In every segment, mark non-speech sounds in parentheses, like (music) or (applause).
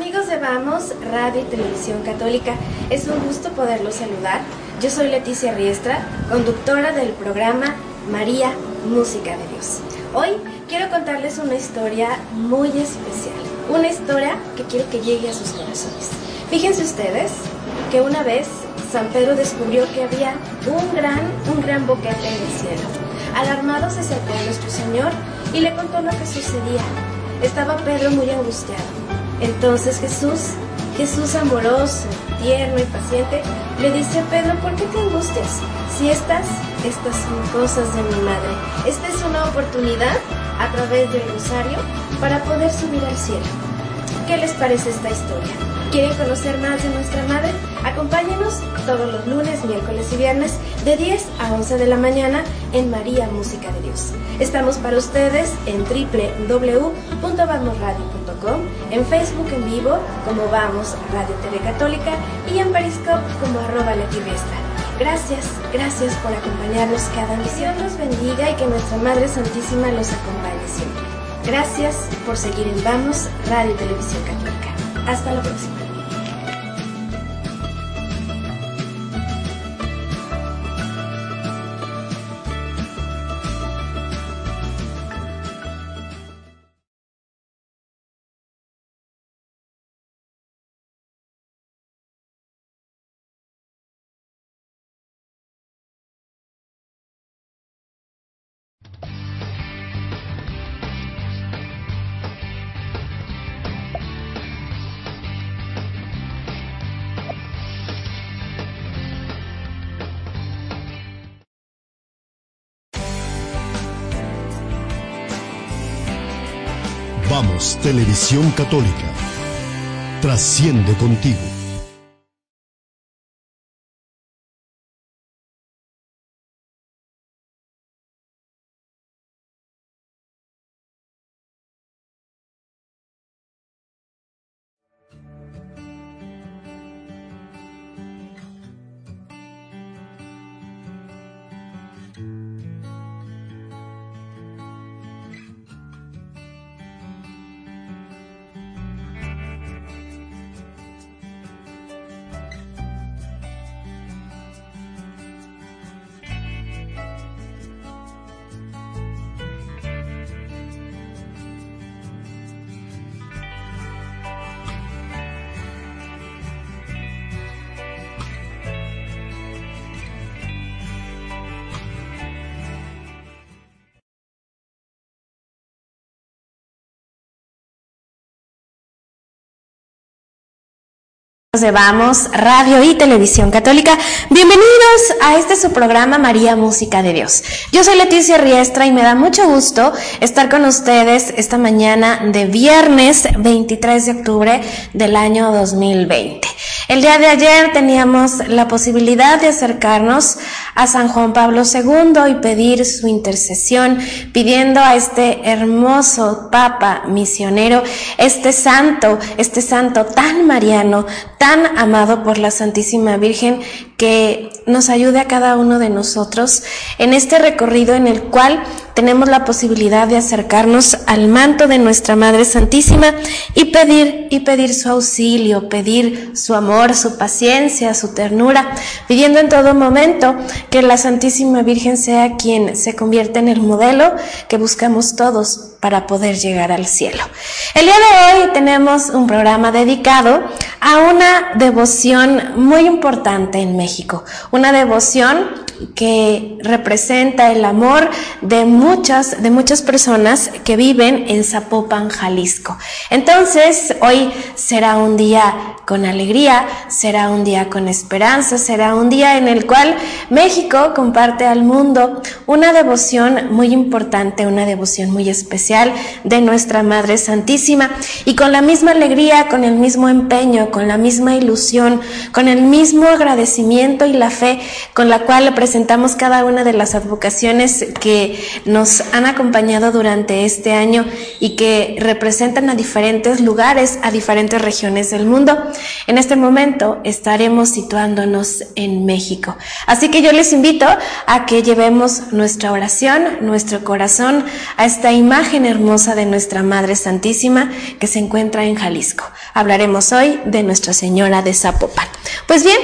Amigos de Vamos, Radio y Televisión Católica, es un gusto poderlos saludar. Yo soy Leticia Riestra, conductora del programa María, Música de Dios. Hoy quiero contarles una historia muy especial, una historia que quiero que llegue a sus corazones. Fíjense ustedes que una vez San Pedro descubrió que había un gran, un gran boquete en el cielo. Alarmado se acercó a nuestro Señor y le contó lo que sucedía. Estaba Pedro muy angustiado entonces Jesús, Jesús amoroso, tierno y paciente, le dice a Pedro, ¿por qué te angustias? Si estas, estas son cosas de mi madre. Esta es una oportunidad a través del rosario para poder subir al cielo. ¿Qué les parece esta historia? ¿Quieren conocer más de nuestra madre? Acompáñenos todos los lunes, miércoles y viernes de 10 a 11 de la mañana en María Música de Dios. Estamos para ustedes en www.vamosradio.com, en Facebook en vivo como Vamos Radio TV Católica y en Periscope como arroba Gracias, gracias por acompañarnos cada misión. Dios los bendiga y que nuestra Madre Santísima los acompañe siempre. Gracias por seguir en Vamos Radio y Televisión Católica. Hasta la próxima. Vamos, Televisión Católica. Trasciende contigo. De Vamos, Radio y Televisión Católica. Bienvenidos a este su programa María Música de Dios. Yo soy Leticia Riestra y me da mucho gusto estar con ustedes esta mañana de viernes 23 de octubre del año 2020. El día de ayer teníamos la posibilidad de acercarnos a San Juan Pablo II y pedir su intercesión, pidiendo a este hermoso Papa misionero, este santo, este santo tan mariano, tan amado por la Santísima Virgen, que nos ayude a cada uno de nosotros en este recorrido en el cual tenemos la posibilidad de acercarnos al manto de nuestra Madre Santísima y pedir y pedir su auxilio, pedir su amor, su paciencia, su ternura, pidiendo en todo momento que la Santísima Virgen sea quien se convierta en el modelo que buscamos todos para poder llegar al cielo. El día de hoy tenemos un programa dedicado a una devoción muy importante en México, una devoción que representa el amor de muchas, de muchas personas que viven en Zapopan, Jalisco. Entonces, hoy será un día con alegría, será un día con esperanza, será un día en el cual México comparte al mundo una devoción muy importante, una devoción muy especial de nuestra Madre Santísima y con la misma alegría, con el mismo empeño, con la misma ilusión, con el mismo agradecimiento y la fe con la cual presentamos cada una de las advocaciones que nos han acompañado durante este año y que representan a diferentes lugares, a diferentes regiones del mundo. En este momento estaremos situándonos en México. Así que yo les invito a que llevemos nuestra oración, nuestro corazón a esta imagen hermosa de nuestra Madre Santísima que se encuentra en Jalisco. Hablaremos hoy de Nuestra Señora de Zapopan. Pues bien,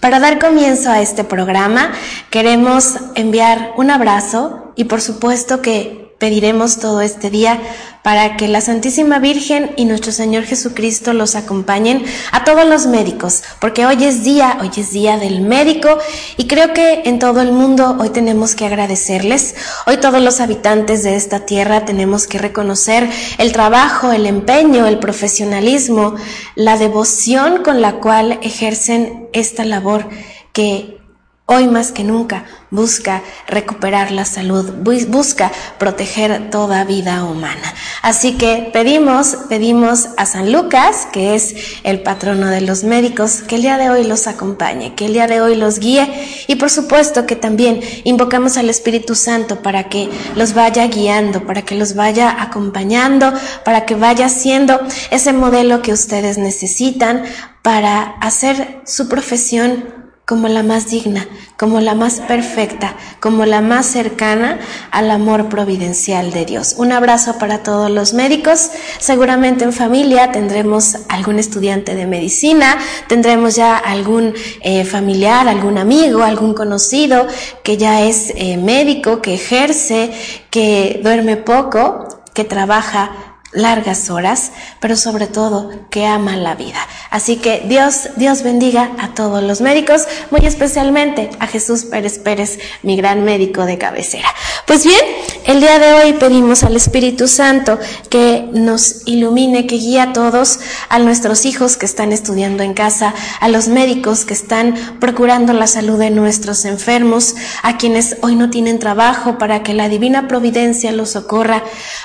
para dar comienzo a este programa, queremos enviar un abrazo y por supuesto que pediremos todo este día para que la Santísima Virgen y nuestro Señor Jesucristo los acompañen a todos los médicos, porque hoy es día, hoy es día del médico y creo que en todo el mundo hoy tenemos que agradecerles. Hoy todos los habitantes de esta tierra tenemos que reconocer el trabajo, el empeño, el profesionalismo, la devoción con la cual ejercen esta labor que hoy más que nunca busca recuperar la salud, busca proteger toda vida humana. Así que pedimos, pedimos a San Lucas, que es el patrono de los médicos, que el día de hoy los acompañe, que el día de hoy los guíe y por supuesto que también invocamos al Espíritu Santo para que los vaya guiando, para que los vaya acompañando, para que vaya siendo ese modelo que ustedes necesitan para hacer su profesión como la más digna, como la más perfecta, como la más cercana al amor providencial de Dios. Un abrazo para todos los médicos. Seguramente en familia tendremos algún estudiante de medicina, tendremos ya algún eh, familiar, algún amigo, algún conocido que ya es eh, médico, que ejerce, que duerme poco, que trabaja largas horas, pero sobre todo que ama la vida. Así que Dios, Dios bendiga a todos los médicos, muy especialmente a Jesús Pérez Pérez, mi gran médico de cabecera. Pues bien, el día de hoy pedimos al Espíritu Santo que nos ilumine, que guíe a todos, a nuestros hijos que están estudiando en casa, a los médicos que están procurando la salud de nuestros enfermos, a quienes hoy no tienen trabajo, para que la divina providencia los socorra,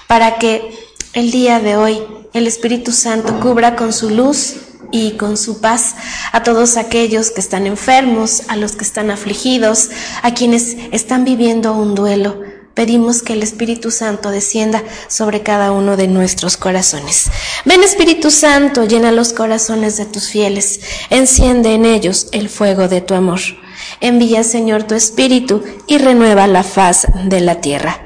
para que el día de hoy el Espíritu Santo cubra con su luz y con su paz a todos aquellos que están enfermos, a los que están afligidos, a quienes están viviendo un duelo. Pedimos que el Espíritu Santo descienda sobre cada uno de nuestros corazones. Ven Espíritu Santo, llena los corazones de tus fieles, enciende en ellos el fuego de tu amor. Envía, Señor, tu Espíritu y renueva la faz de la tierra.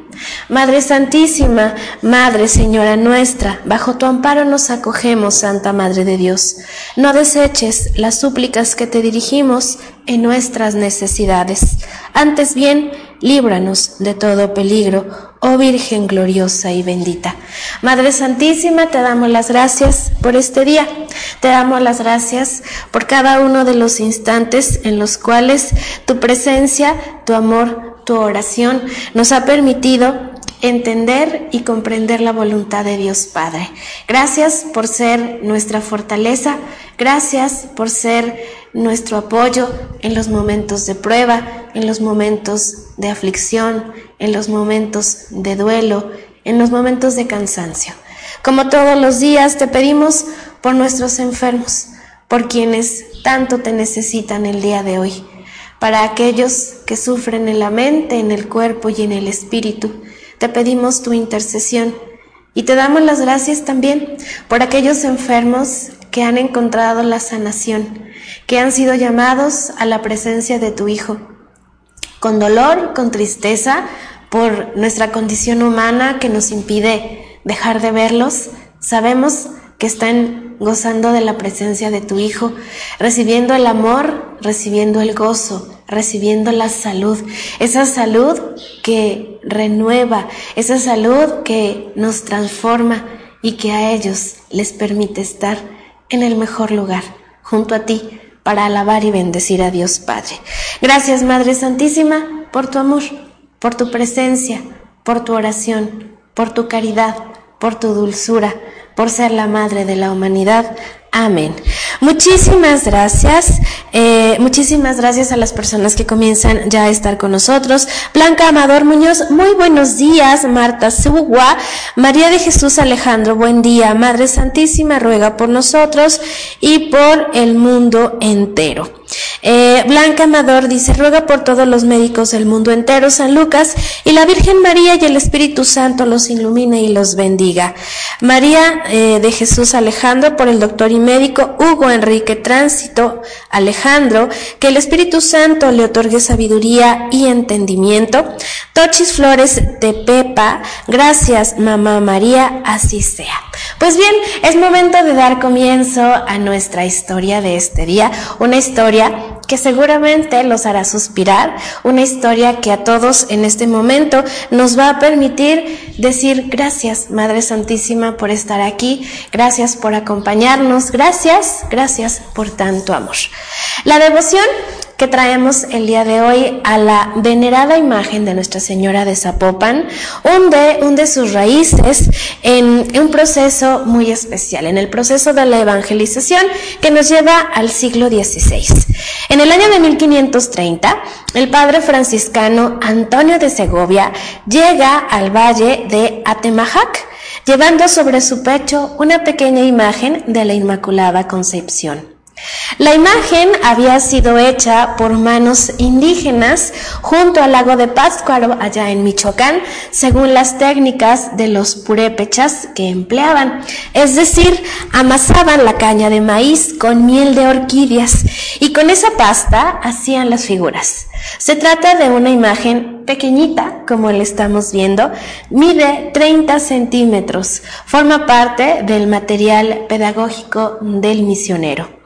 Madre Santísima, Madre Señora nuestra, bajo tu amparo nos acogemos, Santa Madre de Dios. No deseches las súplicas que te dirigimos en nuestras necesidades. Antes bien, líbranos de todo peligro, oh Virgen gloriosa y bendita. Madre Santísima, te damos las gracias por este día. Te damos las gracias por cada uno de los instantes en los cuales tu presencia, tu amor, tu oración nos ha permitido entender y comprender la voluntad de Dios Padre. Gracias por ser nuestra fortaleza, gracias por ser nuestro apoyo en los momentos de prueba, en los momentos de aflicción, en los momentos de duelo, en los momentos de cansancio. Como todos los días te pedimos por nuestros enfermos, por quienes tanto te necesitan el día de hoy, para aquellos que sufren en la mente, en el cuerpo y en el espíritu. Te pedimos tu intercesión y te damos las gracias también por aquellos enfermos que han encontrado la sanación, que han sido llamados a la presencia de tu Hijo, con dolor, con tristeza, por nuestra condición humana que nos impide dejar de verlos. Sabemos que están gozando de la presencia de tu Hijo, recibiendo el amor, recibiendo el gozo, recibiendo la salud, esa salud que renueva, esa salud que nos transforma y que a ellos les permite estar en el mejor lugar, junto a ti, para alabar y bendecir a Dios Padre. Gracias Madre Santísima por tu amor, por tu presencia, por tu oración, por tu caridad, por tu dulzura por ser la madre de la humanidad. Amén. Muchísimas gracias. Eh, muchísimas gracias a las personas que comienzan ya a estar con nosotros. Blanca Amador Muñoz, muy buenos días. Marta Sugua, María de Jesús Alejandro, buen día. Madre Santísima, ruega por nosotros y por el mundo entero. Eh, Blanca Amador dice, ruega por todos los médicos del mundo entero, San Lucas, y la Virgen María y el Espíritu Santo los ilumine y los bendiga. María eh, de Jesús Alejandro, por el doctor y médico Hugo Enrique Tránsito Alejandro, que el Espíritu Santo le otorgue sabiduría y entendimiento. Tochis Flores de Pepa, gracias Mamá María, así sea. Pues bien, es momento de dar comienzo a nuestra historia de este día, una historia que seguramente los hará suspirar, una historia que a todos en este momento nos va a permitir decir gracias, Madre Santísima, por estar aquí, gracias por acompañarnos, gracias, gracias por tanto amor. La devoción que traemos el día de hoy a la venerada imagen de Nuestra Señora de Zapopan hunde, hunde sus raíces en un proceso muy especial, en el proceso de la evangelización que nos lleva al siglo XVI. En el año de 1530, el padre franciscano Antonio de Segovia llega al valle de Atemajac, llevando sobre su pecho una pequeña imagen de la Inmaculada Concepción. La imagen había sido hecha por manos indígenas junto al lago de Pátzcuaro, allá en Michoacán, según las técnicas de los purépechas que empleaban. Es decir, amasaban la caña de maíz con miel de orquídeas y con esa pasta hacían las figuras. Se trata de una imagen pequeñita, como le estamos viendo, mide 30 centímetros, forma parte del material pedagógico del misionero.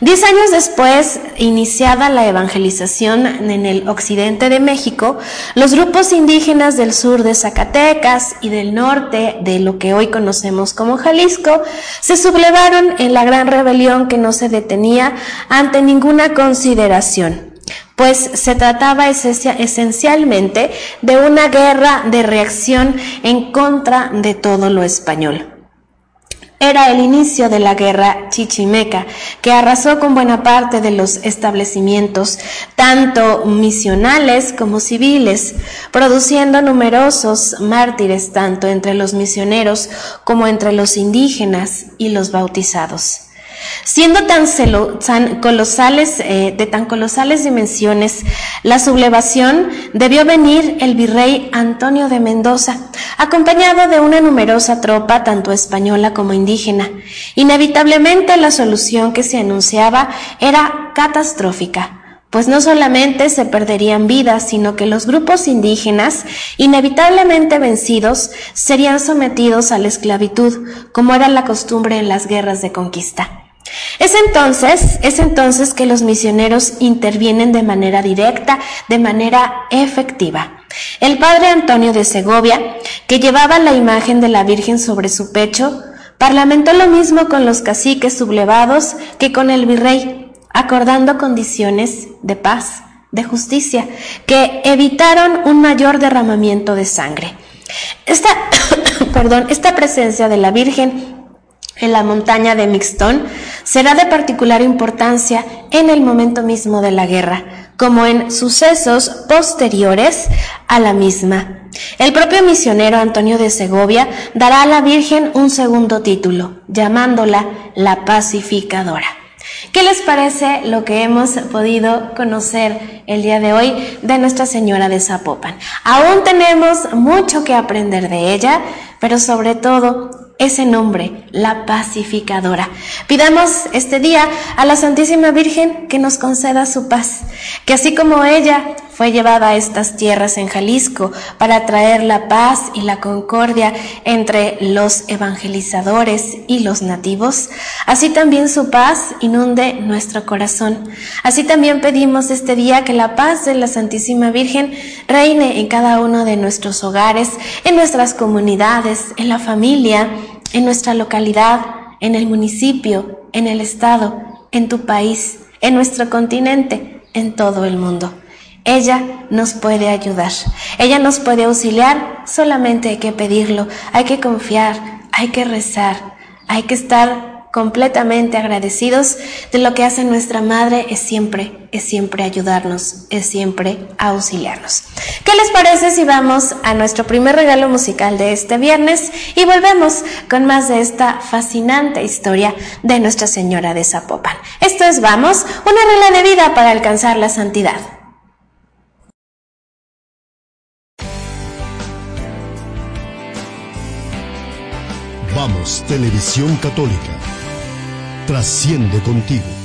Diez años después, iniciada la evangelización en el occidente de México, los grupos indígenas del sur de Zacatecas y del norte de lo que hoy conocemos como Jalisco se sublevaron en la gran rebelión que no se detenía ante ninguna consideración pues se trataba esencialmente de una guerra de reacción en contra de todo lo español. Era el inicio de la guerra chichimeca, que arrasó con buena parte de los establecimientos, tanto misionales como civiles, produciendo numerosos mártires tanto entre los misioneros como entre los indígenas y los bautizados. Siendo tan, colosales, eh, de tan colosales dimensiones, la sublevación debió venir el virrey Antonio de Mendoza, acompañado de una numerosa tropa, tanto española como indígena. Inevitablemente la solución que se anunciaba era catastrófica pues no solamente se perderían vidas, sino que los grupos indígenas, inevitablemente vencidos, serían sometidos a la esclavitud, como era la costumbre en las guerras de conquista. Es entonces, es entonces que los misioneros intervienen de manera directa, de manera efectiva. El padre Antonio de Segovia, que llevaba la imagen de la Virgen sobre su pecho, parlamentó lo mismo con los caciques sublevados que con el virrey, acordando condiciones de paz, de justicia, que evitaron un mayor derramamiento de sangre. Esta, (coughs) perdón, esta presencia de la Virgen en la montaña de Mixtón será de particular importancia en el momento mismo de la guerra, como en sucesos posteriores a la misma. El propio misionero Antonio de Segovia dará a la Virgen un segundo título, llamándola la pacificadora. ¿Qué les parece lo que hemos podido conocer el día de hoy de Nuestra Señora de Zapopan? Aún tenemos mucho que aprender de ella, pero sobre todo ese nombre, la pacificadora. Pidamos este día a la Santísima Virgen que nos conceda su paz, que así como ella fue llevada a estas tierras en Jalisco para traer la paz y la concordia entre los evangelizadores y los nativos, así también su paz inunde nuestro corazón. Así también pedimos este día que la paz de la Santísima Virgen reine en cada uno de nuestros hogares, en nuestras comunidades, en la familia, en nuestra localidad, en el municipio, en el estado, en tu país, en nuestro continente, en todo el mundo. Ella nos puede ayudar, ella nos puede auxiliar, solamente hay que pedirlo, hay que confiar, hay que rezar, hay que estar completamente agradecidos de lo que hace nuestra madre es siempre, es siempre ayudarnos, es siempre auxiliarnos. ¿Qué les parece si vamos a nuestro primer regalo musical de este viernes y volvemos con más de esta fascinante historia de Nuestra Señora de Zapopan? Esto es Vamos, una regla de vida para alcanzar la santidad. Vamos, Televisión Católica trasciende contigo.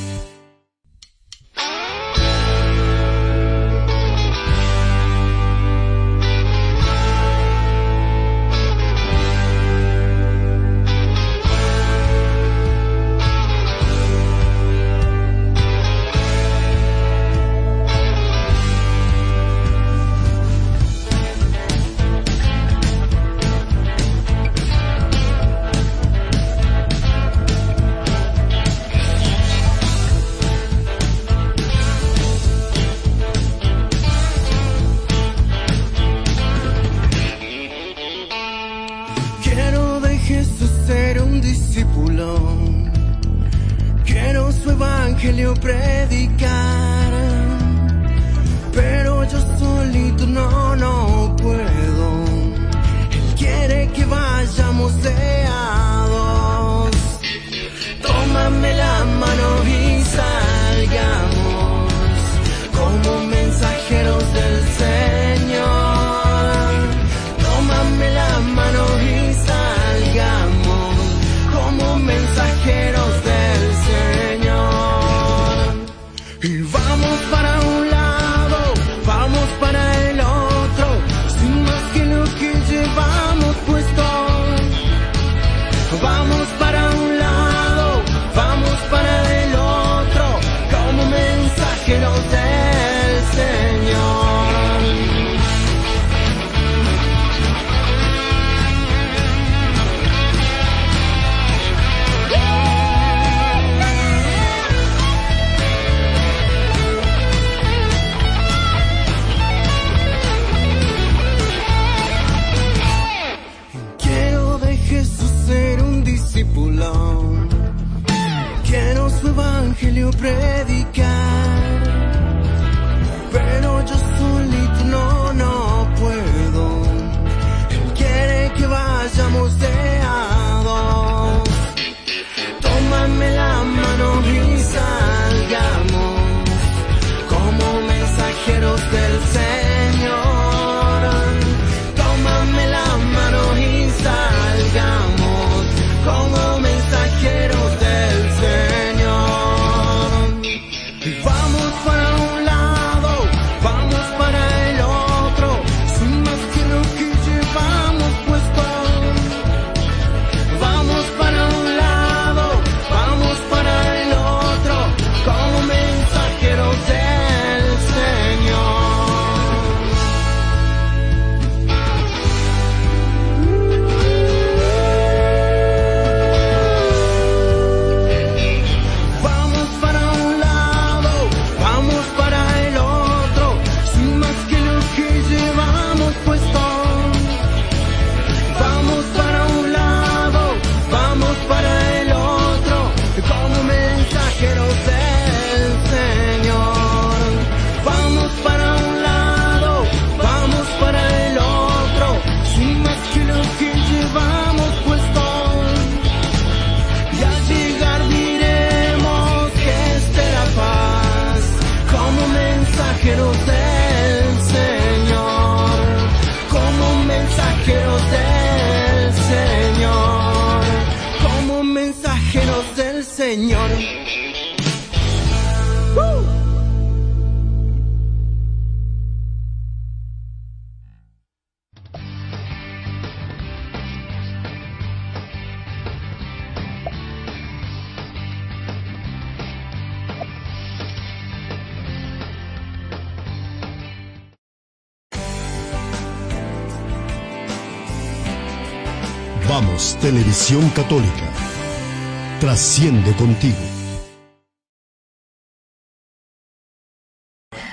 Vamos, Televisión Católica. Trasciende contigo.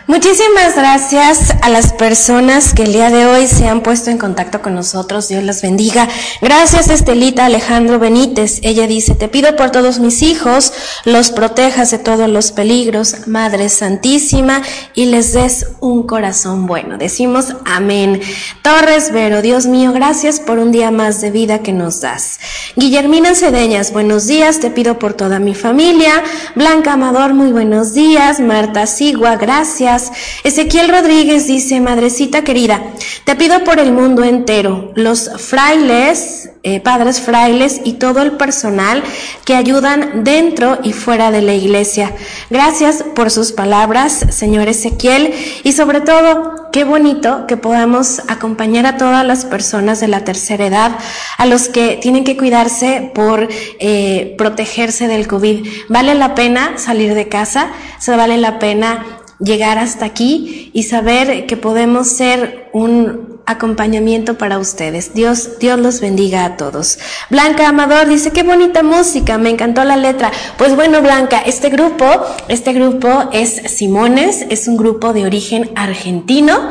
Muchísimas gracias a las personas que el día de hoy se han puesto en contacto con nosotros. Dios las bendiga. Gracias Estelita Alejandro Benítez. Ella dice, te pido por todos mis hijos, los protejas de todos los peligros, Madre Santísima, y les des un corazón bueno. Decimos amén. Torres Vero, Dios mío, gracias por un día más de vida que nos das. Guillermina Cedeñas, buenos días, te pido por toda mi familia. Blanca Amador, muy buenos días. Marta Sigua, gracias. Ezequiel Rodríguez dice, Madrecita querida, te pido por el mundo entero, los frailes, eh, padres frailes y todo el personal que ayudan dentro y fuera de la iglesia. Gracias por sus palabras, señor Ezequiel, y sobre todo, qué bonito que podamos acompañar a todas las personas de la tercera edad, a los que tienen que cuidarse por eh, protegerse del COVID. Vale la pena salir de casa, se vale la pena llegar hasta aquí y saber que podemos ser un acompañamiento para ustedes. Dios, Dios los bendiga a todos. Blanca Amador dice, qué bonita música, me encantó la letra. Pues bueno, Blanca, este grupo, este grupo es Simones, es un grupo de origen argentino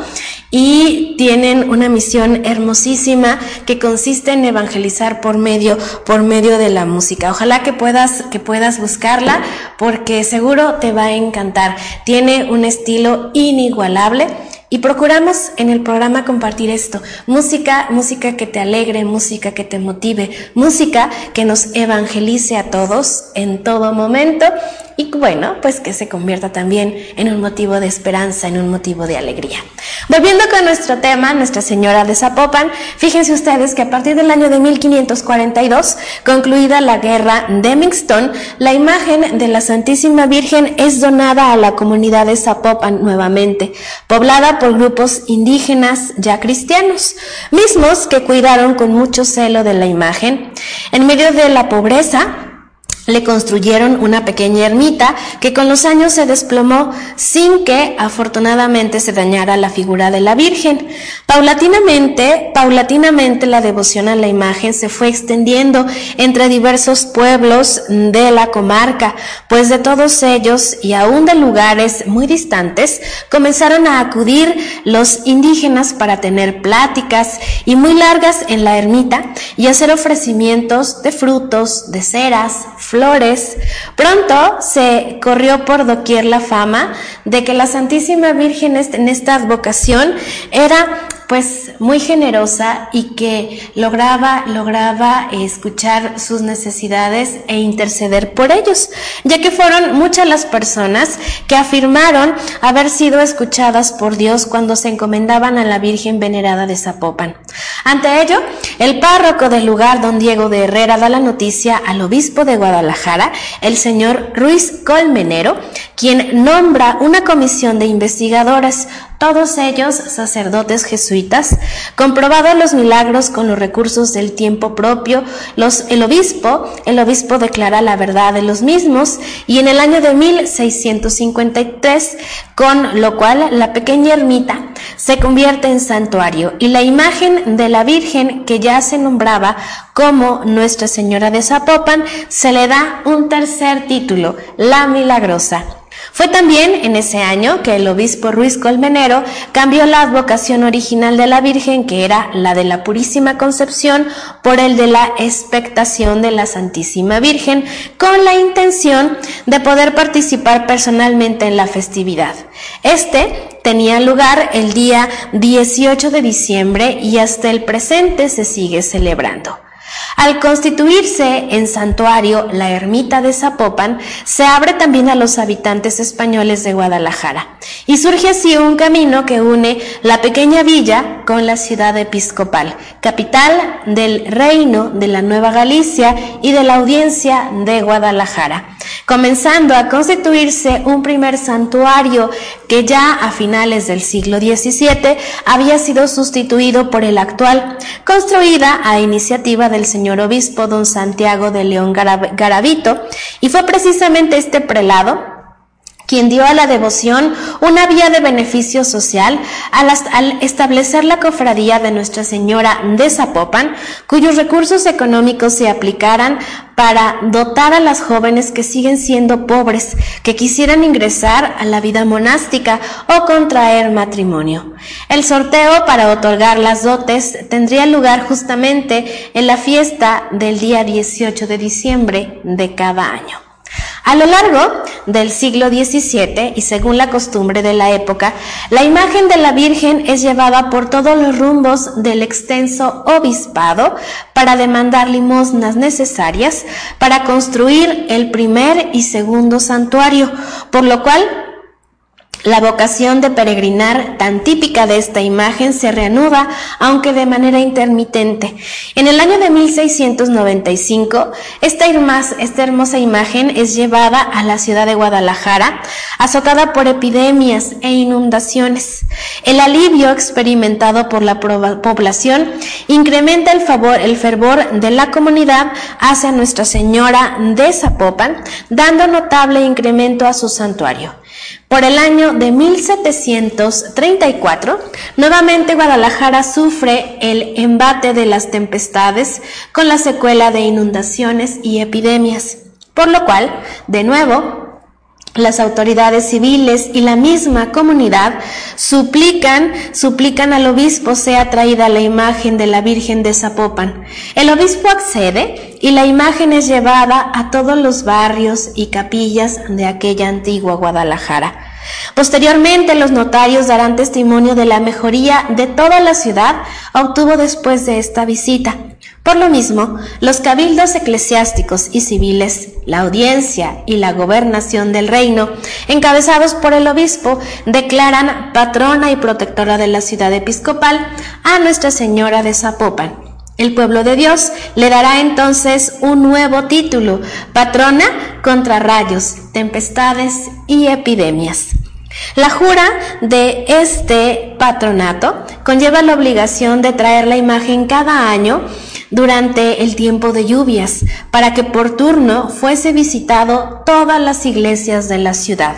y tienen una misión hermosísima que consiste en evangelizar por medio por medio de la música. Ojalá que puedas que puedas buscarla porque seguro te va a encantar. Tiene un estilo inigualable y procuramos en el programa compartir esto, música, música que te alegre, música que te motive, música que nos evangelice a todos en todo momento y bueno, pues que se convierta también en un motivo de esperanza, en un motivo de alegría. Volviendo con nuestro tema, Nuestra Señora de Zapopan, fíjense ustedes que a partir del año de 1542, concluida la guerra de Mixton, la imagen de la Santísima Virgen es donada a la comunidad de Zapopan nuevamente, poblada por grupos indígenas ya cristianos, mismos que cuidaron con mucho celo de la imagen. En medio de la pobreza, le construyeron una pequeña ermita que con los años se desplomó sin que afortunadamente se dañara la figura de la Virgen. Paulatinamente, paulatinamente la devoción a la imagen se fue extendiendo entre diversos pueblos de la comarca, pues de todos ellos y aún de lugares muy distantes comenzaron a acudir los indígenas para tener pláticas y muy largas en la ermita y hacer ofrecimientos de frutos, de ceras, flores. Pronto se corrió por doquier la fama de que la Santísima Virgen en esta advocación era pues muy generosa y que lograba, lograba escuchar sus necesidades e interceder por ellos, ya que fueron muchas las personas que afirmaron haber sido escuchadas por Dios cuando se encomendaban a la Virgen venerada de Zapopan. Ante ello, el párroco del lugar, don Diego de Herrera, da la noticia al obispo de Guadalajara, el señor Ruiz Colmenero, quien nombra una comisión de investigadores, todos ellos sacerdotes jesuitas, comprobados los milagros con los recursos del tiempo propio, los, el obispo, el obispo declara la verdad de los mismos y en el año de 1653, con lo cual la pequeña ermita se convierte en santuario y la imagen de la Virgen que ya se nombraba como Nuestra Señora de Zapopan se le da un tercer título, la Milagrosa. Fue también en ese año que el obispo Ruiz Colmenero cambió la advocación original de la Virgen, que era la de la Purísima Concepción, por el de la expectación de la Santísima Virgen, con la intención de poder participar personalmente en la festividad. Este tenía lugar el día 18 de diciembre y hasta el presente se sigue celebrando. Al constituirse en santuario la ermita de Zapopan, se abre también a los habitantes españoles de Guadalajara y surge así un camino que une la pequeña villa con la ciudad episcopal, capital del reino de la Nueva Galicia y de la audiencia de Guadalajara. Comenzando a constituirse un primer santuario que ya a finales del siglo XVII había sido sustituido por el actual, construida a iniciativa del señor obispo don Santiago de León Garavito, y fue precisamente este prelado quien dio a la devoción una vía de beneficio social al, establecer la cofradía de Nuestra Señora de Zapopan, cuyos recursos económicos se aplicaran para dotar a las jóvenes que siguen siendo pobres, que quisieran ingresar a la vida monástica o contraer matrimonio. El sorteo para otorgar las dotes tendría lugar justamente en la fiesta del día 18 de diciembre de cada año. A lo largo del siglo XVII y según la costumbre de la época, la imagen de la Virgen es llevada por todos los rumbos del extenso obispado para demandar limosnas necesarias para construir el primer y segundo santuario, por lo cual la vocación de peregrinar, tan típica de esta imagen, se reanuda, aunque de manera intermitente. En el año de 1695, esta, hermosa imagen es llevada a la ciudad de Guadalajara, azotada por epidemias e inundaciones. El alivio experimentado por la población incrementa el, favor, el fervor de la comunidad hacia Nuestra Señora de Zapopan, dando notable incremento a su santuario. Por el año de 1734, nuevamente Guadalajara sufre el embate de las tempestades con la secuela de inundaciones y epidemias, por lo cual, de nuevo, las autoridades civiles y la misma comunidad suplican, suplican al obispo sea traída la imagen de la Virgen de Zapopan. El obispo accede y la imagen es llevada a todos los barrios y capillas de aquella antigua Guadalajara. Posteriormente, los notarios darán testimonio de la mejoría de toda la ciudad obtuvo después de esta visita. Por lo mismo, los cabildos eclesiásticos y civiles, la audiencia y la gobernación del reino, encabezados por el obispo, declaran patrona y protectora de la ciudad episcopal a Nuestra Señora de Zapopan. El pueblo de Dios le dará entonces un nuevo título, patrona contra rayos, tempestades y epidemias. La jura de este patronato conlleva la obligación de traer la imagen cada año durante el tiempo de lluvias, para que por turno fuese visitado todas las iglesias de la ciudad.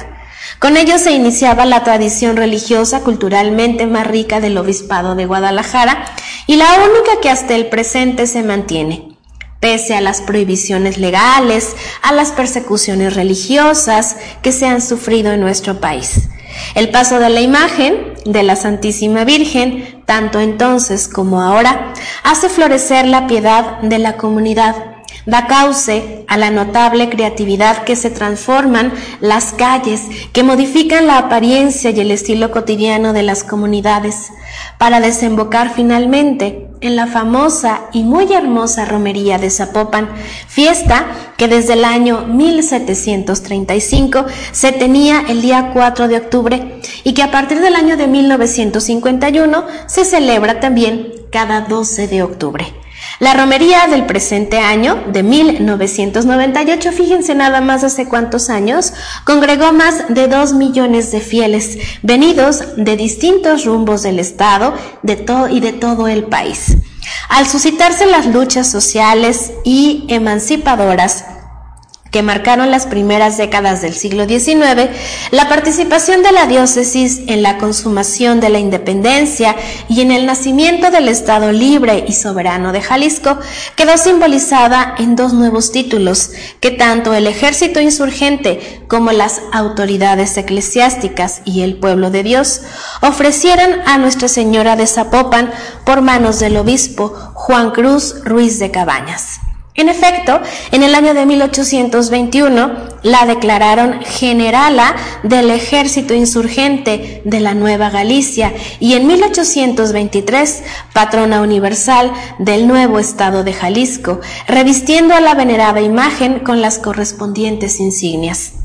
Con ello se iniciaba la tradición religiosa culturalmente más rica del obispado de Guadalajara y la única que hasta el presente se mantiene. Pese a las prohibiciones legales, a las persecuciones religiosas que se han sufrido en nuestro país. El paso de la imagen de la Santísima Virgen, tanto entonces como ahora, hace florecer la piedad de la comunidad, da cauce a la notable creatividad que se transforman las calles, que modifican la apariencia y el estilo cotidiano de las comunidades, para desembocar finalmente en la famosa y muy hermosa romería de Zapopan, fiesta que desde el año 1735 se tenía el día 4 de octubre y que a partir del año de 1951 se celebra también cada 12 de octubre. La romería del presente año, de 1998, fíjense nada más hace cuántos años, congregó más de dos millones de fieles, venidos de distintos rumbos del Estado de y de todo el país. Al suscitarse las luchas sociales y emancipadoras que marcaron las primeras décadas del siglo XIX, la participación de la diócesis en la consumación de la independencia y en el nacimiento del Estado libre y soberano de Jalisco quedó simbolizada en dos nuevos títulos que tanto el ejército insurgente como las autoridades eclesiásticas y el pueblo de Dios ofrecieran a Nuestra Señora de Zapopan por manos del obispo Juan Cruz Ruiz de Cabañas. En efecto, en el año de 1821 la declararon generala del ejército insurgente de la Nueva Galicia y en 1823 patrona universal del nuevo estado de Jalisco, revistiendo a la venerada imagen con las correspondientes insignias.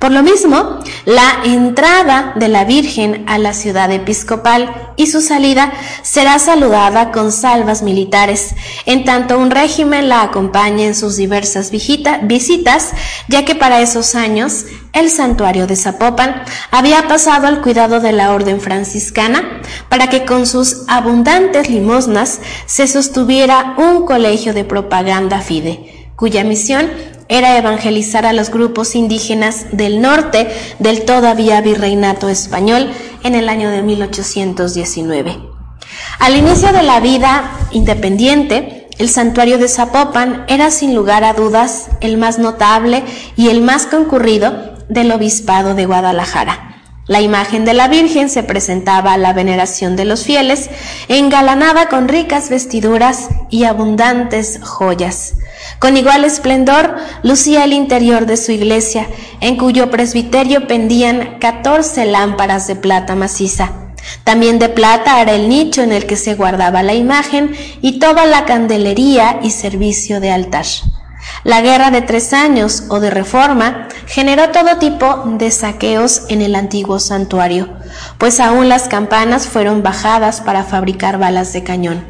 Por lo mismo, la entrada de la Virgen a la ciudad episcopal y su salida será saludada con salvas militares, en tanto un régimen la acompaña en sus diversas visitas, ya que para esos años el santuario de Zapopan había pasado al cuidado de la orden franciscana para que con sus abundantes limosnas se sostuviera un colegio de propaganda fide, cuya misión era evangelizar a los grupos indígenas del norte del todavía virreinato español en el año de 1819. Al inicio de la vida independiente, el santuario de Zapopan era sin lugar a dudas el más notable y el más concurrido del obispado de Guadalajara. La imagen de la Virgen se presentaba a la veneración de los fieles, engalanada con ricas vestiduras y abundantes joyas. Con igual esplendor lucía el interior de su iglesia, en cuyo presbiterio pendían catorce lámparas de plata maciza. También de plata era el nicho en el que se guardaba la imagen y toda la candelería y servicio de altar. La guerra de tres años o de reforma generó todo tipo de saqueos en el antiguo santuario, pues aún las campanas fueron bajadas para fabricar balas de cañón.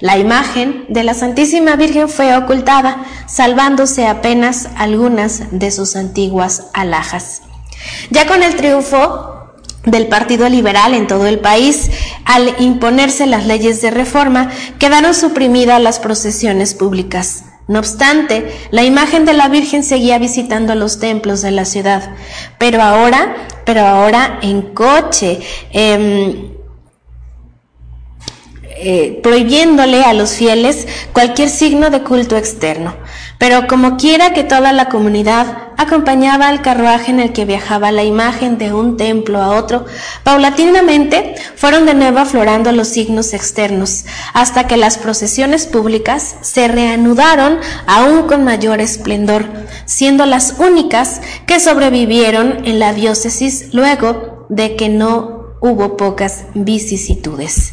La imagen de la Santísima Virgen fue ocultada, salvándose apenas algunas de sus antiguas alhajas. Ya con el triunfo del Partido Liberal en todo el país, al imponerse las leyes de reforma, quedaron suprimidas las procesiones públicas. No obstante, la imagen de la Virgen seguía visitando los templos de la ciudad, pero ahora, pero ahora en coche, em, eh, prohibiéndole a los fieles cualquier signo de culto externo. Pero como quiera que toda la comunidad acompañaba al carruaje en el que viajaba la imagen de un templo a otro, paulatinamente fueron de nuevo aflorando los signos externos, hasta que las procesiones públicas se reanudaron aún con mayor esplendor, siendo las únicas que sobrevivieron en la diócesis luego de que no hubo pocas vicisitudes.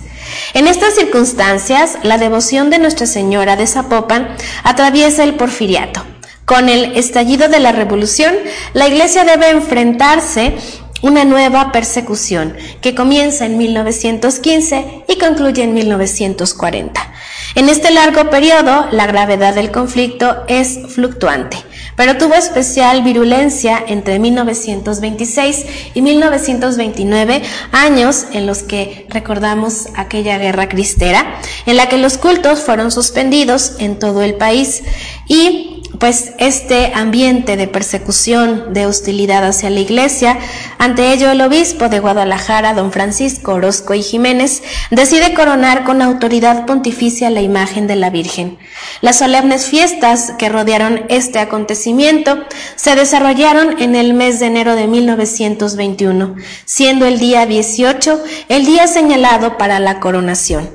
En estas circunstancias, la devoción de Nuestra Señora de Zapopan atraviesa el porfiriato. Con el estallido de la revolución, la Iglesia debe enfrentarse una nueva persecución que comienza en 1915 y concluye en 1940. En este largo periodo, la gravedad del conflicto es fluctuante pero tuvo especial virulencia entre 1926 y 1929, años en los que recordamos aquella guerra cristera, en la que los cultos fueron suspendidos en todo el país. Y pues este ambiente de persecución, de hostilidad hacia la iglesia, ante ello el obispo de Guadalajara, don Francisco Orozco y Jiménez, decide coronar con autoridad pontificia la imagen de la Virgen. Las solemnes fiestas que rodearon este acontecimiento se desarrollaron en el mes de enero de 1921, siendo el día 18 el día señalado para la coronación.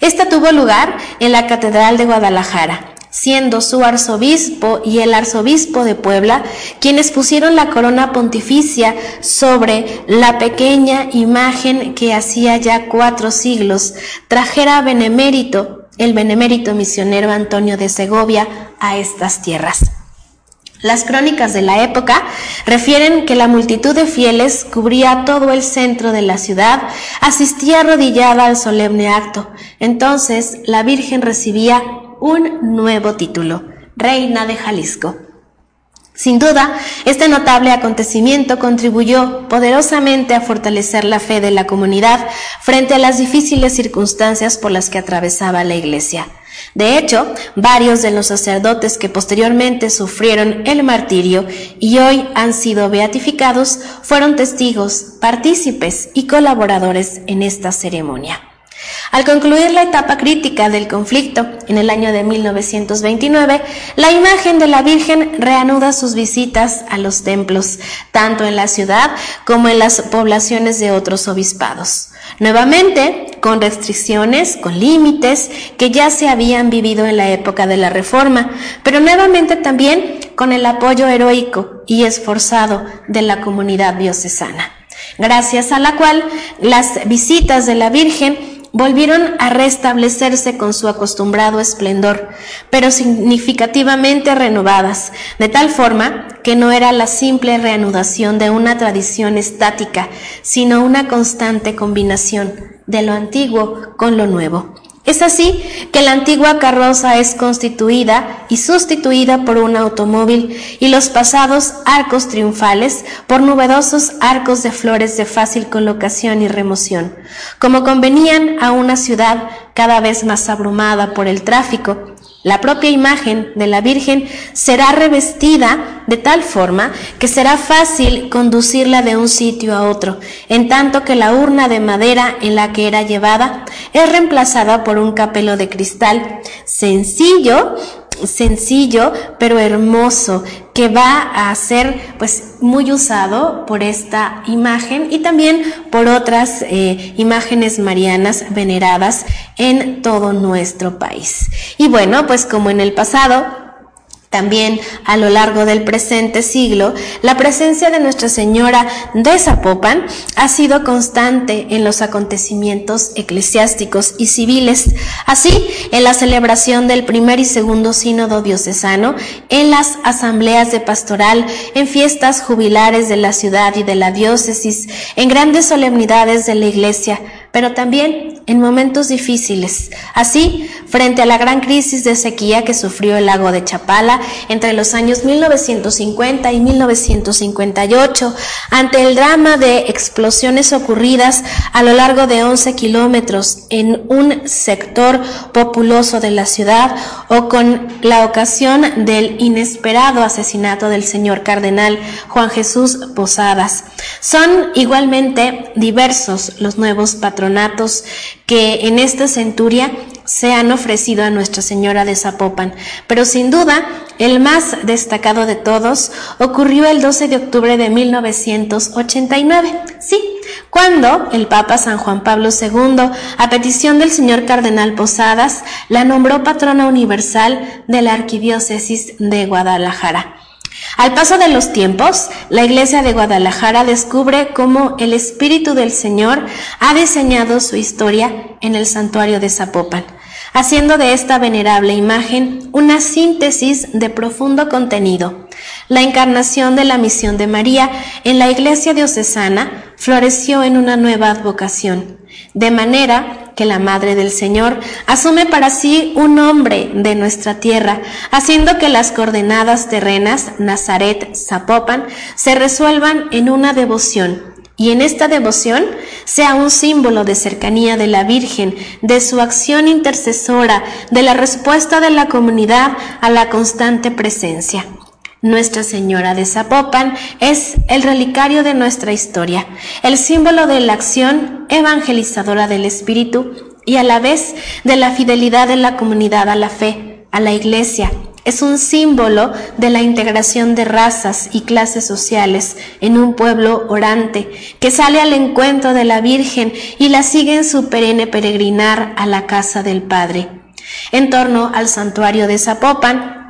Esta tuvo lugar en la Catedral de Guadalajara siendo su arzobispo y el arzobispo de Puebla quienes pusieron la corona pontificia sobre la pequeña imagen que hacía ya cuatro siglos trajera benemérito, el benemérito misionero Antonio de Segovia, a estas tierras. Las crónicas de la época refieren que la multitud de fieles cubría todo el centro de la ciudad, asistía arrodillada al solemne acto. Entonces la Virgen recibía un nuevo título, Reina de Jalisco. Sin duda, este notable acontecimiento contribuyó poderosamente a fortalecer la fe de la comunidad frente a las difíciles circunstancias por las que atravesaba la Iglesia. De hecho, varios de los sacerdotes que posteriormente sufrieron el martirio y hoy han sido beatificados fueron testigos, partícipes y colaboradores en esta ceremonia. Al concluir la etapa crítica del conflicto en el año de 1929, la imagen de la Virgen reanuda sus visitas a los templos, tanto en la ciudad como en las poblaciones de otros obispados. Nuevamente, con restricciones, con límites que ya se habían vivido en la época de la Reforma, pero nuevamente también con el apoyo heroico y esforzado de la comunidad diocesana, gracias a la cual las visitas de la Virgen volvieron a restablecerse con su acostumbrado esplendor, pero significativamente renovadas, de tal forma que no era la simple reanudación de una tradición estática, sino una constante combinación de lo antiguo con lo nuevo. Es así que la antigua carroza es constituida y sustituida por un automóvil y los pasados arcos triunfales por novedosos arcos de flores de fácil colocación y remoción, como convenían a una ciudad cada vez más abrumada por el tráfico la propia imagen de la Virgen será revestida de tal forma que será fácil conducirla de un sitio a otro, en tanto que la urna de madera en la que era llevada es reemplazada por un capelo de cristal sencillo sencillo pero hermoso que va a ser pues muy usado por esta imagen y también por otras eh, imágenes marianas veneradas en todo nuestro país. Y bueno, pues como en el pasado también a lo largo del presente siglo, la presencia de Nuestra Señora de Zapopan ha sido constante en los acontecimientos eclesiásticos y civiles, así en la celebración del primer y segundo sínodo diocesano, en las asambleas de pastoral, en fiestas jubilares de la ciudad y de la diócesis, en grandes solemnidades de la iglesia, pero también en momentos difíciles. Así, frente a la gran crisis de sequía que sufrió el lago de Chapala entre los años 1950 y 1958, ante el drama de explosiones ocurridas a lo largo de 11 kilómetros en un sector populoso de la ciudad o con la ocasión del inesperado asesinato del señor cardenal Juan Jesús Posadas. Son igualmente diversos los nuevos patrones que en esta centuria se han ofrecido a Nuestra Señora de Zapopan, pero sin duda el más destacado de todos ocurrió el 12 de octubre de 1989, sí, cuando el Papa San Juan Pablo II, a petición del señor Cardenal Posadas, la nombró patrona universal de la Arquidiócesis de Guadalajara. Al paso de los tiempos, la Iglesia de Guadalajara descubre cómo el Espíritu del Señor ha diseñado su historia en el santuario de Zapopan, haciendo de esta venerable imagen una síntesis de profundo contenido. La encarnación de la misión de María en la Iglesia diocesana floreció en una nueva advocación, de manera que la Madre del Señor asume para sí un nombre de nuestra tierra, haciendo que las coordenadas terrenas Nazaret, Zapopan, se resuelvan en una devoción y en esta devoción sea un símbolo de cercanía de la Virgen, de su acción intercesora, de la respuesta de la comunidad a la constante presencia. Nuestra Señora de Zapopan es el relicario de nuestra historia, el símbolo de la acción evangelizadora del Espíritu y a la vez de la fidelidad de la comunidad a la fe, a la Iglesia. Es un símbolo de la integración de razas y clases sociales en un pueblo orante que sale al encuentro de la Virgen y la sigue en su perenne peregrinar a la casa del Padre. En torno al santuario de Zapopan,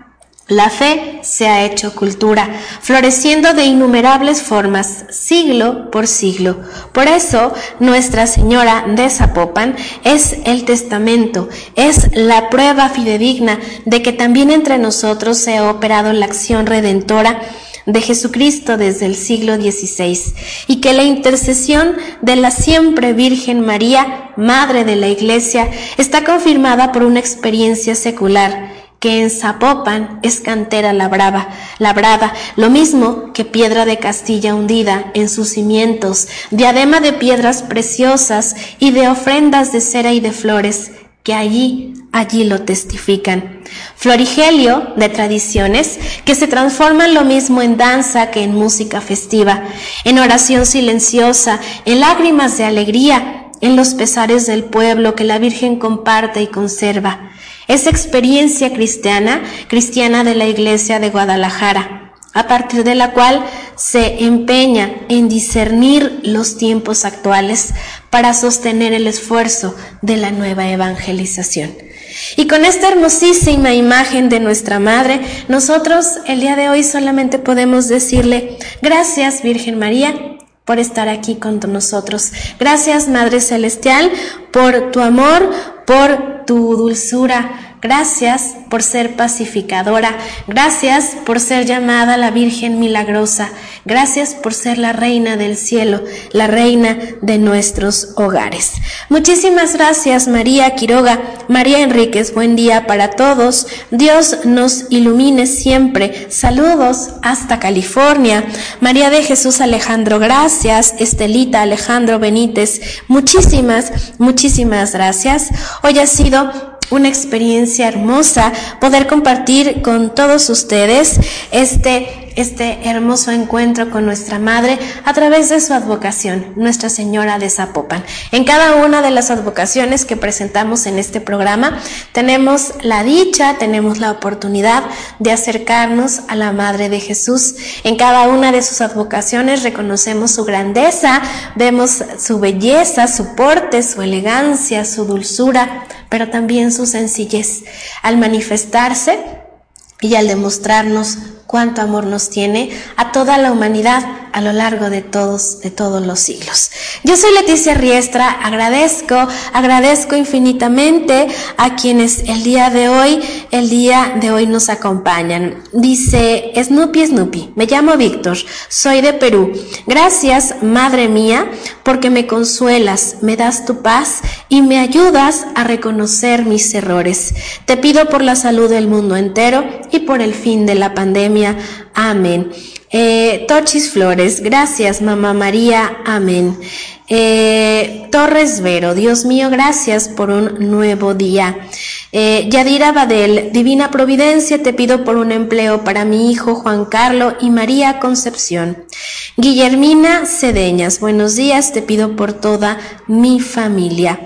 la fe se ha hecho cultura, floreciendo de innumerables formas, siglo por siglo. Por eso, Nuestra Señora de Zapopan es el testamento, es la prueba fidedigna de que también entre nosotros se ha operado la acción redentora de Jesucristo desde el siglo XVI y que la intercesión de la siempre Virgen María, Madre de la Iglesia, está confirmada por una experiencia secular que en Zapopan es cantera labrada, labrada, lo mismo que piedra de Castilla hundida en sus cimientos, diadema de piedras preciosas y de ofrendas de cera y de flores, que allí, allí lo testifican. Florigelio de tradiciones que se transforman lo mismo en danza que en música festiva, en oración silenciosa, en lágrimas de alegría, en los pesares del pueblo que la Virgen comparte y conserva. Esa experiencia cristiana, cristiana de la Iglesia de Guadalajara, a partir de la cual se empeña en discernir los tiempos actuales para sostener el esfuerzo de la nueva evangelización. Y con esta hermosísima imagen de nuestra Madre, nosotros el día de hoy solamente podemos decirle, gracias Virgen María, por estar aquí con nosotros. Gracias, Madre Celestial, por tu amor, por tu dulzura. Gracias por ser pacificadora. Gracias por ser llamada la Virgen Milagrosa. Gracias por ser la Reina del Cielo, la Reina de nuestros hogares. Muchísimas gracias María Quiroga, María Enríquez, buen día para todos. Dios nos ilumine siempre. Saludos hasta California. María de Jesús Alejandro, gracias. Estelita Alejandro Benítez, muchísimas, muchísimas gracias. Hoy ha sido una experiencia hermosa poder compartir con todos ustedes este este hermoso encuentro con nuestra Madre a través de su advocación, Nuestra Señora de Zapopan. En cada una de las advocaciones que presentamos en este programa, tenemos la dicha, tenemos la oportunidad de acercarnos a la Madre de Jesús. En cada una de sus advocaciones reconocemos su grandeza, vemos su belleza, su porte, su elegancia, su dulzura, pero también su sencillez. Al manifestarse y al demostrarnos cuánto amor nos tiene a toda la humanidad a lo largo de todos, de todos los siglos. Yo soy Leticia Riestra, agradezco, agradezco infinitamente a quienes el día de hoy, el día de hoy nos acompañan. Dice Snoopy Snoopy, me llamo Víctor, soy de Perú. Gracias, Madre mía, porque me consuelas, me das tu paz y me ayudas a reconocer mis errores. Te pido por la salud del mundo entero y por el fin de la pandemia. Amén. Eh, Tochis Flores, gracias Mamá María, amén. Eh, Torres Vero, Dios mío, gracias por un nuevo día. Eh, Yadira Badel, Divina Providencia, te pido por un empleo para mi hijo Juan Carlos y María Concepción. Guillermina Cedeñas, buenos días, te pido por toda mi familia.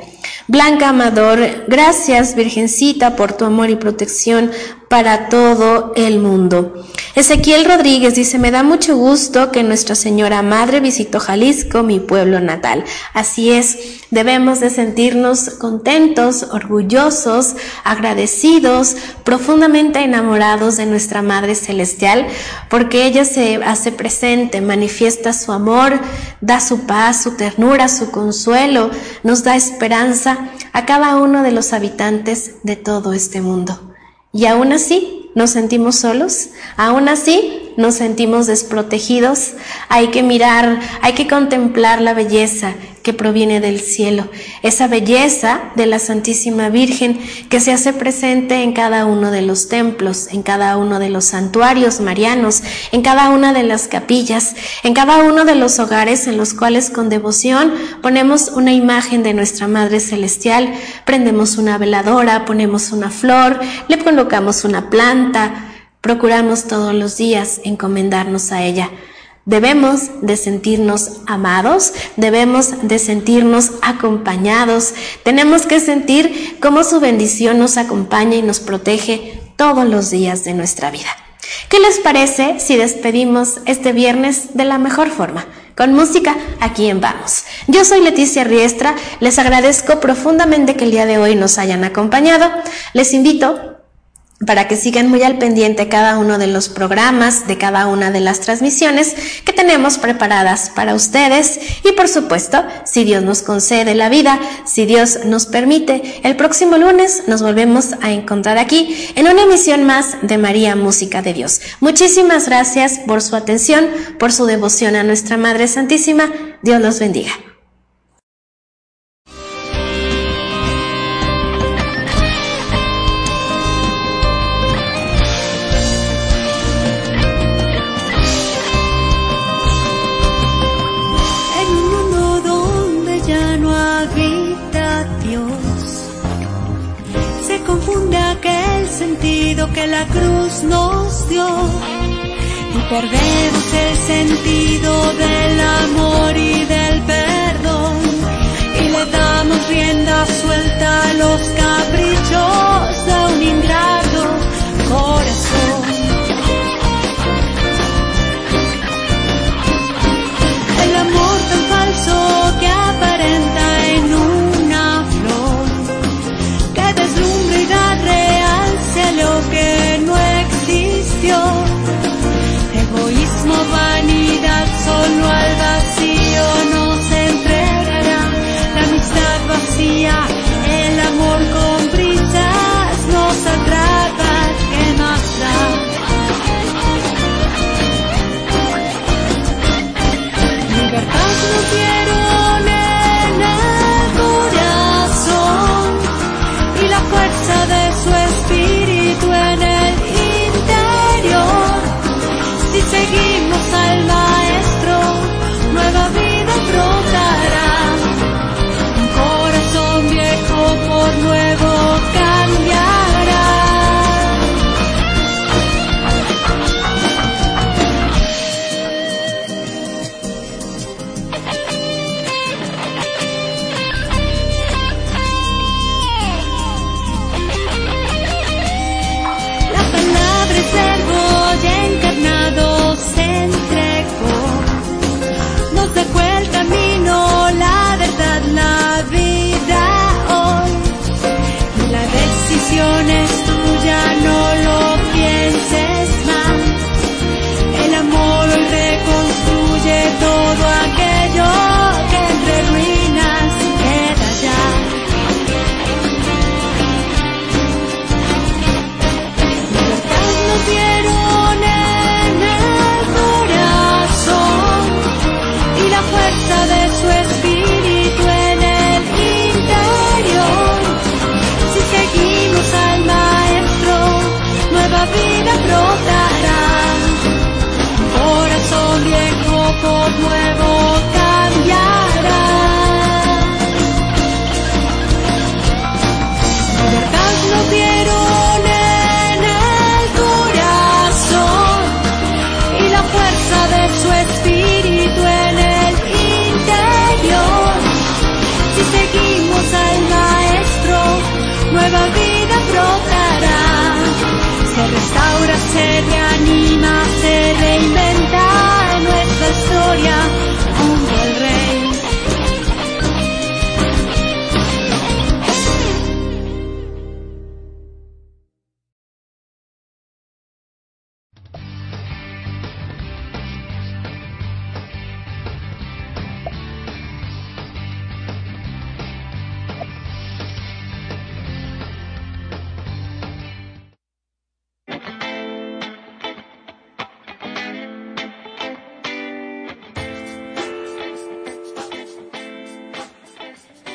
Blanca Amador, gracias Virgencita por tu amor y protección para todo el mundo. Ezequiel Rodríguez dice, me da mucho gusto que Nuestra Señora Madre visitó Jalisco, mi pueblo natal. Así es, debemos de sentirnos contentos, orgullosos, agradecidos, profundamente enamorados de nuestra Madre Celestial, porque ella se hace presente, manifiesta su amor, da su paz, su ternura, su consuelo, nos da esperanza a cada uno de los habitantes de todo este mundo. Y aún así nos sentimos solos, aún así nos sentimos desprotegidos. Hay que mirar, hay que contemplar la belleza que proviene del cielo, esa belleza de la Santísima Virgen que se hace presente en cada uno de los templos, en cada uno de los santuarios marianos, en cada una de las capillas, en cada uno de los hogares en los cuales con devoción ponemos una imagen de nuestra Madre Celestial, prendemos una veladora, ponemos una flor, le colocamos una planta, procuramos todos los días encomendarnos a ella. Debemos de sentirnos amados, debemos de sentirnos acompañados, tenemos que sentir cómo su bendición nos acompaña y nos protege todos los días de nuestra vida. ¿Qué les parece si despedimos este viernes de la mejor forma? Con música, aquí en Vamos. Yo soy Leticia Riestra, les agradezco profundamente que el día de hoy nos hayan acompañado. Les invito para que sigan muy al pendiente cada uno de los programas, de cada una de las transmisiones que tenemos preparadas para ustedes y por supuesto, si Dios nos concede la vida, si Dios nos permite, el próximo lunes nos volvemos a encontrar aquí en una emisión más de María Música de Dios. Muchísimas gracias por su atención, por su devoción a nuestra Madre Santísima. Dios los bendiga. La cruz nos dio. Y perdemos el sentido del amor y del nuevo cambiará. Libertad nos dieron en el corazón y la fuerza de su espíritu en el interior. Si seguimos al maestro, nueva vida brotará. Se restaura, se reanima, se reinventa. Historia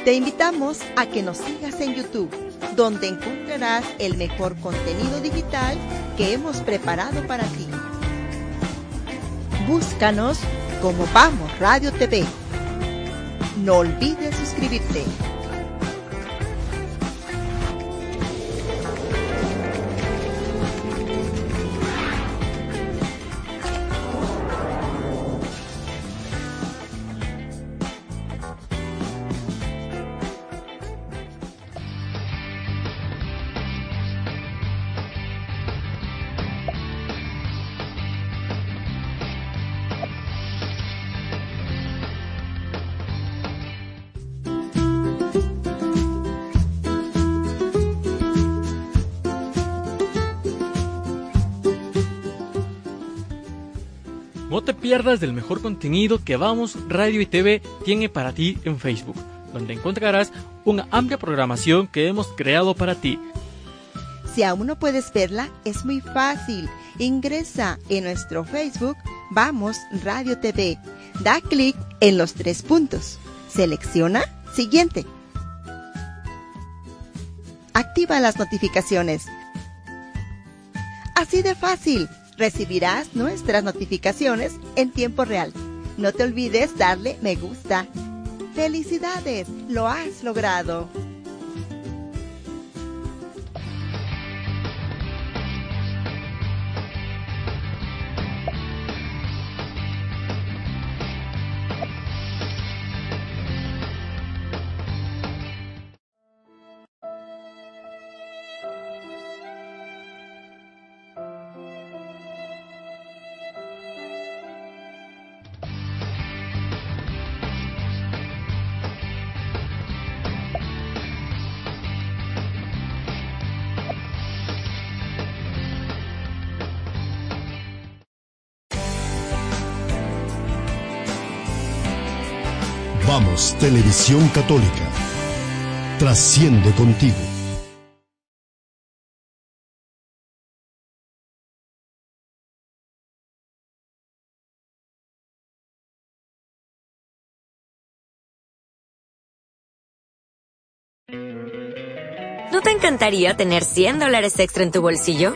Te invitamos a que nos sigas en YouTube, donde encontrarás el mejor contenido digital que hemos preparado para ti. Búscanos como Vamos Radio TV. No olvides suscribirte. Pierdas del mejor contenido que Vamos Radio y TV tiene para ti en Facebook, donde encontrarás una amplia programación que hemos creado para ti. Si aún no puedes verla, es muy fácil. Ingresa en nuestro Facebook Vamos Radio TV. Da clic en los tres puntos. Selecciona Siguiente. Activa las notificaciones. Así de fácil recibirás nuestras notificaciones en tiempo real. No te olvides darle me gusta. ¡Felicidades! ¡Lo has logrado! Televisión Católica. Trasciende contigo. ¿No te encantaría tener 100 dólares extra en tu bolsillo?